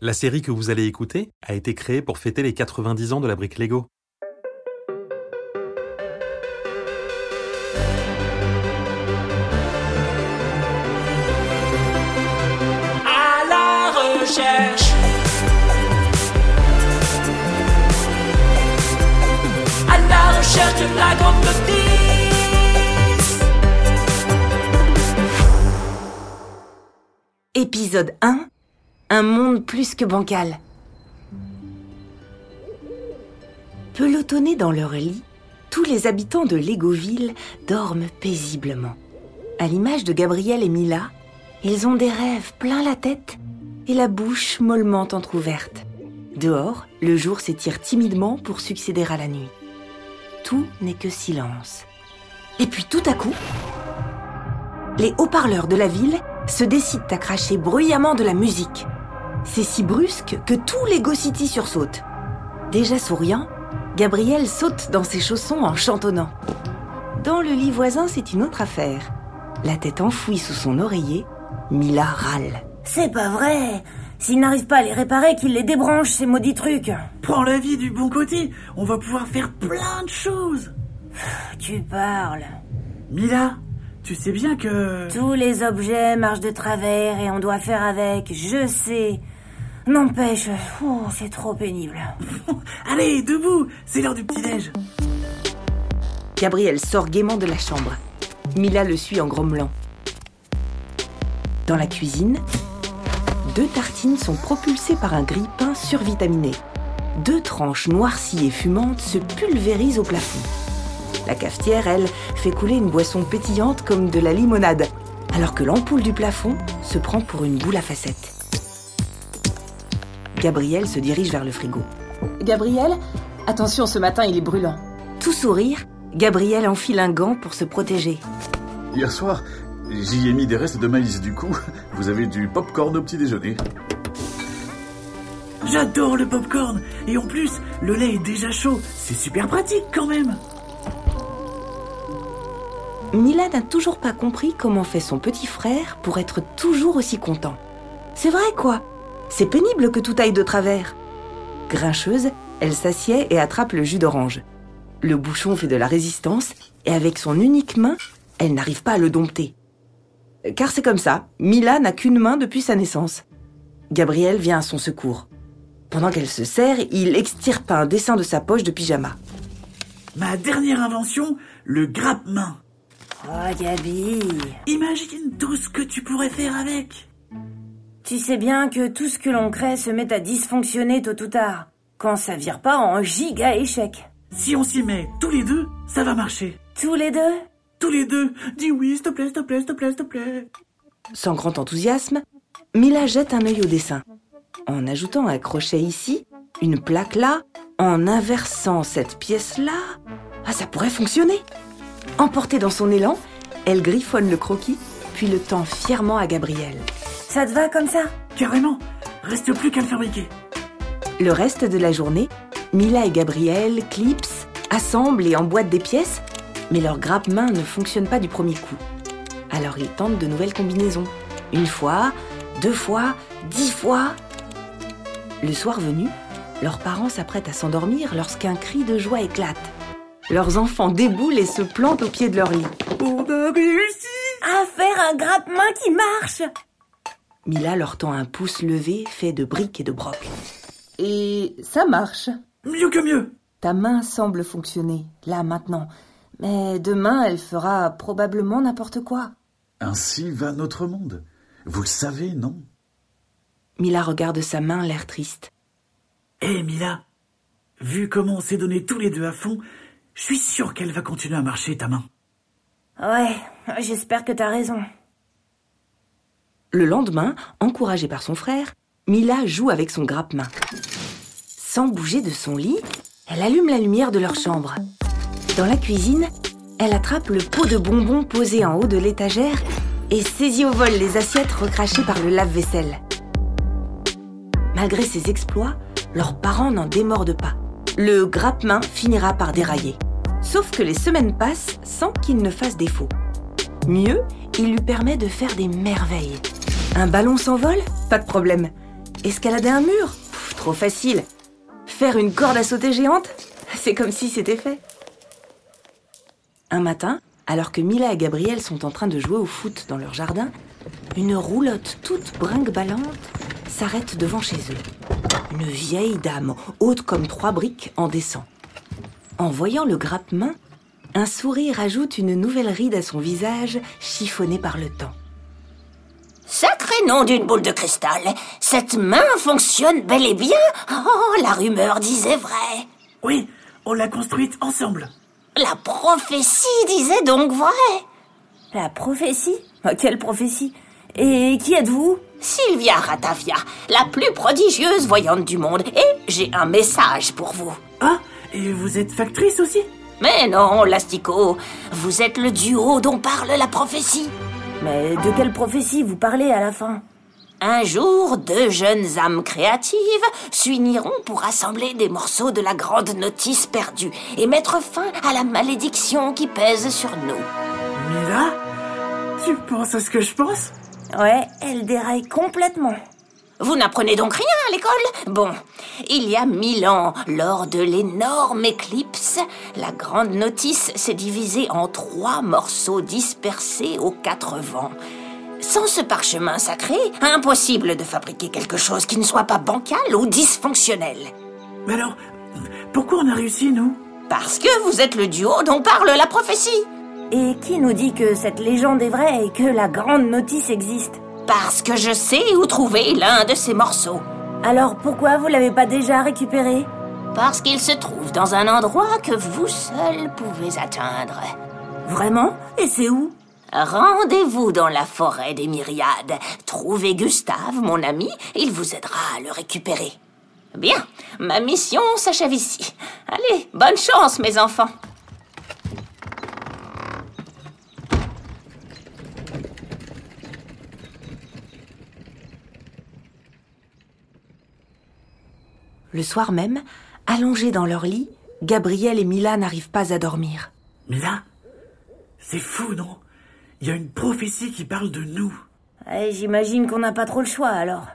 La série que vous allez écouter a été créée pour fêter les 90 ans de la brique Lego. à la recherche. À la recherche de la grande notice. Épisode 1 Un monde plus que bancal. Pelotonnés dans leur lit, tous les habitants de Légoville dorment paisiblement. À l'image de Gabriel et Mila, ils ont des rêves plein la tête et la bouche mollement entr'ouverte. Dehors, le jour s'étire timidement pour succéder à la nuit. Tout n'est que silence. Et puis tout à coup, les haut-parleurs de la ville se décident à cracher bruyamment de la musique. C'est si brusque que tous les Go City sursautent. Déjà souriant, Gabriel saute dans ses chaussons en chantonnant. Dans le lit voisin, c'est une autre affaire. La tête enfouie sous son oreiller, Mila râle. C'est pas vrai S'il n'arrive pas à les réparer, qu'il les débranche, ces maudits trucs Prends la vie du bon côté, on va pouvoir faire plein de choses. Tu parles. Mila, tu sais bien que... Tous les objets marchent de travers et on doit faire avec, je sais. N'empêche, c'est trop pénible. Allez, debout, c'est l'heure du petit-déj. Gabriel sort gaiement de la chambre. Mila le suit en grommelant. Dans la cuisine, deux tartines sont propulsées par un grille-pain survitaminé. Deux tranches noircies et fumantes se pulvérisent au plafond. La cafetière, elle, fait couler une boisson pétillante comme de la limonade, alors que l'ampoule du plafond se prend pour une boule à facettes. Gabriel se dirige vers le frigo. Gabriel, attention, ce matin il est brûlant. Tout sourire, Gabriel enfile un gant pour se protéger. Hier soir, j'y ai mis des restes de maïs. Du coup, vous avez du popcorn au petit déjeuner. J'adore le popcorn. Et en plus, le lait est déjà chaud. C'est super pratique quand même. Mila n'a toujours pas compris comment fait son petit frère pour être toujours aussi content. C'est vrai quoi? C'est pénible que tout aille de travers. Grincheuse, elle s'assied et attrape le jus d'orange. Le bouchon fait de la résistance et avec son unique main, elle n'arrive pas à le dompter. Car c'est comme ça, Mila n'a qu'une main depuis sa naissance. Gabriel vient à son secours. Pendant qu'elle se sert, il extirpe un dessin de sa poche de pyjama. Ma dernière invention, le grappe-main. Oh, Gabi. Imagine tout ce que tu pourrais faire avec. Tu sais bien que tout ce que l'on crée se met à dysfonctionner tôt ou tard. Quand ça vire pas en giga échec. Si on s'y met tous les deux, ça va marcher. Tous les deux? Tous les deux. Dis oui, s'il te plaît, s'il te plaît, s'il te plaît, s'il te plaît. Sans grand enthousiasme, Mila jette un œil au dessin. En ajoutant un crochet ici, une plaque là, en inversant cette pièce-là, ah, ça pourrait fonctionner. Emportée dans son élan, elle griffonne le croquis, puis le tend fièrement à Gabriel. Ça te va comme ça Carrément. Reste plus qu'à le fabriquer. Le reste de la journée, Mila et Gabriel clipsent, assemblent et emboîtent des pièces, mais leur grappe-main ne fonctionne pas du premier coup. Alors ils tentent de nouvelles combinaisons. Une fois, deux fois, dix fois. Le soir venu, leurs parents s'apprêtent à s'endormir lorsqu'un cri de joie éclate. Leurs enfants déboulent et se plantent au pied de leur lit. On a réussi À faire un grappe-main qui marche Mila leur tend un pouce levé fait de briques et de broc. Et ça marche. Mieux que mieux. Ta main semble fonctionner, là maintenant. Mais demain, elle fera probablement n'importe quoi. Ainsi va notre monde. Vous le savez, non? Mila regarde sa main, l'air triste. Eh Mila, vu comment on s'est donné tous les deux à fond, je suis sûr qu'elle va continuer à marcher ta main. Ouais, j'espère que t'as raison. Le lendemain, encouragée par son frère, Mila joue avec son grappe-main. Sans bouger de son lit, elle allume la lumière de leur chambre. Dans la cuisine, elle attrape le pot de bonbons posé en haut de l'étagère et saisit au vol les assiettes recrachées par le lave-vaisselle. Malgré ses exploits, leurs parents n'en démordent pas. Le grappe-main finira par dérailler. Sauf que les semaines passent sans qu'il ne fasse défaut. Mieux, il lui permet de faire des merveilles. Un ballon s'envole Pas de problème. Escalader un mur Trop facile. Faire une corde à sauter géante C'est comme si c'était fait. Un matin, alors que Mila et Gabriel sont en train de jouer au foot dans leur jardin, une roulotte toute brinque-ballante s'arrête devant chez eux. Une vieille dame, haute comme trois briques, en descend. En voyant le grappe-main, un sourire ajoute une nouvelle ride à son visage chiffonné par le temps. Sacré nom d'une boule de cristal. Cette main fonctionne bel et bien. Oh, la rumeur disait vrai. Oui, on l'a construite ensemble. La prophétie disait donc vrai. La prophétie? Ah, Quelle prophétie? Et qui êtes-vous? Sylvia Ratavia, la plus prodigieuse voyante du monde. Et j'ai un message pour vous. Ah, et vous êtes factrice aussi? Mais non, Lastico, vous êtes le duo dont parle la prophétie. Mais de quelle prophétie vous parlez à la fin? Un jour, deux jeunes âmes créatives s'uniront pour assembler des morceaux de la grande notice perdue et mettre fin à la malédiction qui pèse sur nous. Mila Tu penses à ce que je pense? Ouais, elle déraille complètement. Vous n'apprenez donc rien à l'école Bon, il y a mille ans, lors de l'énorme éclipse, la grande notice s'est divisée en trois morceaux dispersés aux quatre vents. Sans ce parchemin sacré, impossible de fabriquer quelque chose qui ne soit pas bancal ou dysfonctionnel. Mais alors, pourquoi on a réussi, nous? Parce que vous êtes le duo dont parle la prophétie. Et qui nous dit que cette légende est vraie et que la grande notice existe? Parce que je sais où trouver l'un de ces morceaux. Alors pourquoi vous l'avez pas déjà récupéré? Parce qu'il se trouve dans un endroit que vous seul pouvez atteindre. Vraiment? Et c'est où? Rendez-vous dans la forêt des myriades. Trouvez Gustave, mon ami, il vous aidera à le récupérer. Bien, ma mission s'achève ici. Allez, bonne chance, mes enfants. Le soir même, allongés dans leur lit, Gabriel et Mila n'arrivent pas à dormir. Mila C'est fou, non? Il y a une prophétie qui parle de nous. Ouais, J'imagine qu'on n'a pas trop le choix alors.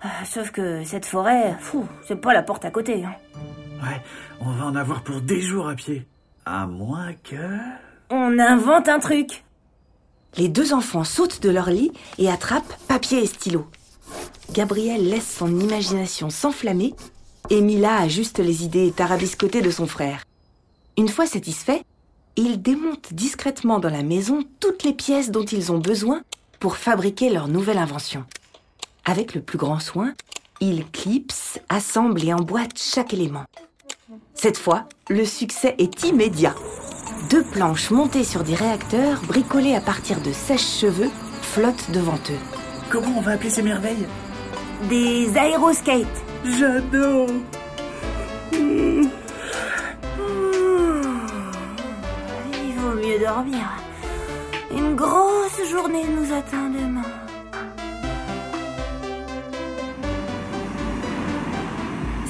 Ah, Sauf que cette forêt, fou, c'est pas la porte à côté. hein. Ouais, on va en avoir pour des jours à pied. À moins que... On invente un truc. Les deux enfants sautent de leur lit et attrapent papier et stylo. Gabriel laisse son imagination s'enflammer et Mila ajuste les idées tarabiscotées de son frère. Une fois satisfait, ils démontent discrètement dans la maison toutes les pièces dont ils ont besoin pour fabriquer leur nouvelle invention. Avec le plus grand soin, ils clipsent, assemblent et emboîtent chaque élément. Cette fois, le succès est immédiat. Deux planches montées sur des réacteurs bricolés à partir de sèche-cheveux flottent devant eux. Comment on va appeler ces merveilles? Des aéroskates. J'adore Il vaut mieux dormir. Une grosse journée nous attend demain.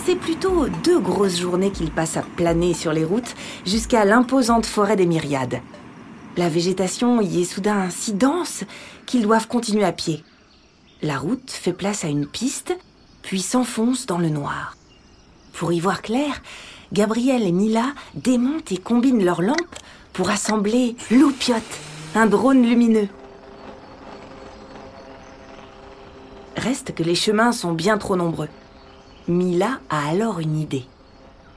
C'est plutôt deux grosses journées qu'ils passent à planer sur les routes jusqu'à l'imposante forêt des myriades. La végétation y est soudain si dense qu'ils doivent continuer à pied. La route fait place à une piste, puis s'enfonce dans le noir. Pour y voir clair, Gabriel et Mila démontent et combinent leurs lampes pour assembler Loupiote, un drone lumineux. Reste que les chemins sont bien trop nombreux. Mila a alors une idée.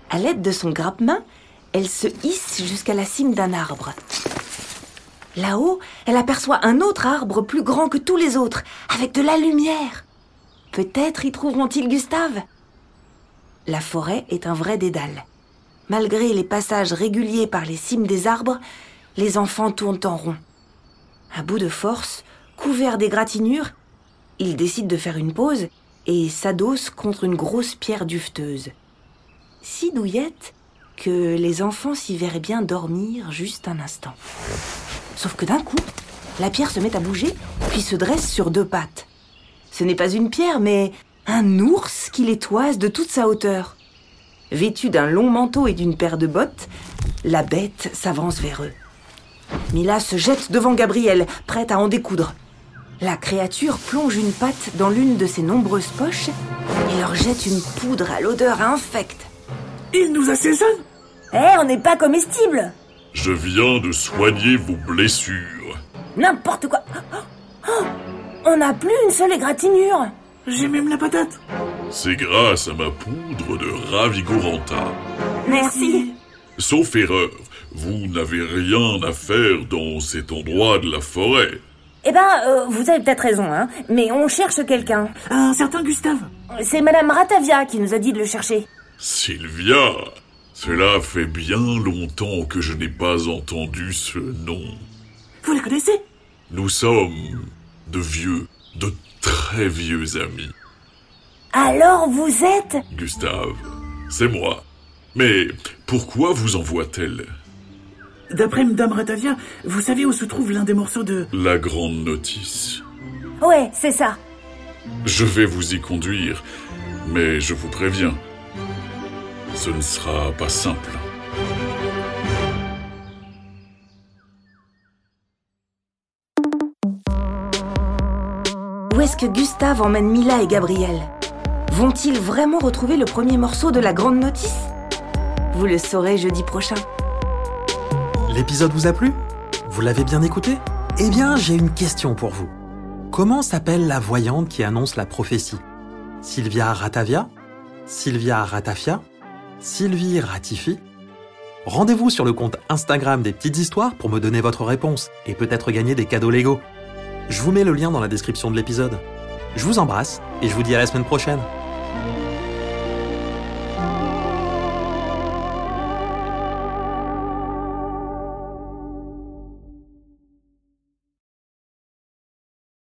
À l'aide de son grappe-main, elle se hisse jusqu'à la cime d'un arbre. Là-haut, elle aperçoit un autre arbre plus grand que tous les autres, avec de la lumière. Peut-être y trouveront-ils Gustave La forêt est un vrai dédale. Malgré les passages réguliers par les cimes des arbres, les enfants tournent en rond. À bout de force, couverts d'égratignures, ils décident de faire une pause et s'adossent contre une grosse pierre duveteuse. Si douillette que les enfants s'y verraient bien dormir juste un instant. Sauf que d'un coup, la pierre se met à bouger, puis se dresse sur deux pattes. Ce n'est pas une pierre, mais un ours qui les toise de toute sa hauteur. Vêtu d'un long manteau et d'une paire de bottes, la bête s'avance vers eux. Mila se jette devant Gabriel, prête à en découdre. La créature plonge une patte dans l'une de ses nombreuses poches et leur jette une poudre à l'odeur infecte. Il nous assaisonne Eh, on n'est pas comestible Je viens de soigner vos blessures. N'importe quoi Oh, On n'a plus une seule égratignure J'ai même la patate C'est grâce à ma poudre de ravigoranta. Merci Sauf erreur, vous n'avez rien à faire dans cet endroit de la forêt. Eh ben, euh, vous avez peut-être raison, hein, mais on cherche quelqu'un. Un certain Gustave C'est Madame Ratavia qui nous a dit de le chercher. Sylvia, cela fait bien longtemps que je n'ai pas entendu ce nom. Vous la connaissez? Nous sommes de vieux, de très vieux amis. Alors vous êtes? Gustave, c'est moi. Mais pourquoi vous envoie-t-elle? D'après Madame Ratavia, vous savez où se trouve l'un des morceaux de... La grande notice. Ouais, c'est ça. Je vais vous y conduire, mais je vous préviens, ce ne sera pas simple. Où est-ce que Gustave emmène Mila et Gabriel Vont-ils vraiment retrouver le premier morceau de la grande notice Vous le saurez jeudi prochain. L'épisode vous a plu? Vous l'avez bien écouté? Eh bien, j'ai une question pour vous. Comment s'appelle la voyante qui annonce la prophétie? Sylvia Ratavia? Sylvia Ratafia? Sylvie Ratifi? Rendez-vous sur le compte Instagram des petites histoires pour me donner votre réponse et peut-être gagner des cadeaux Lego. Je vous mets le lien dans la description de l'épisode. Je vous embrasse et je vous dis à la semaine prochaine.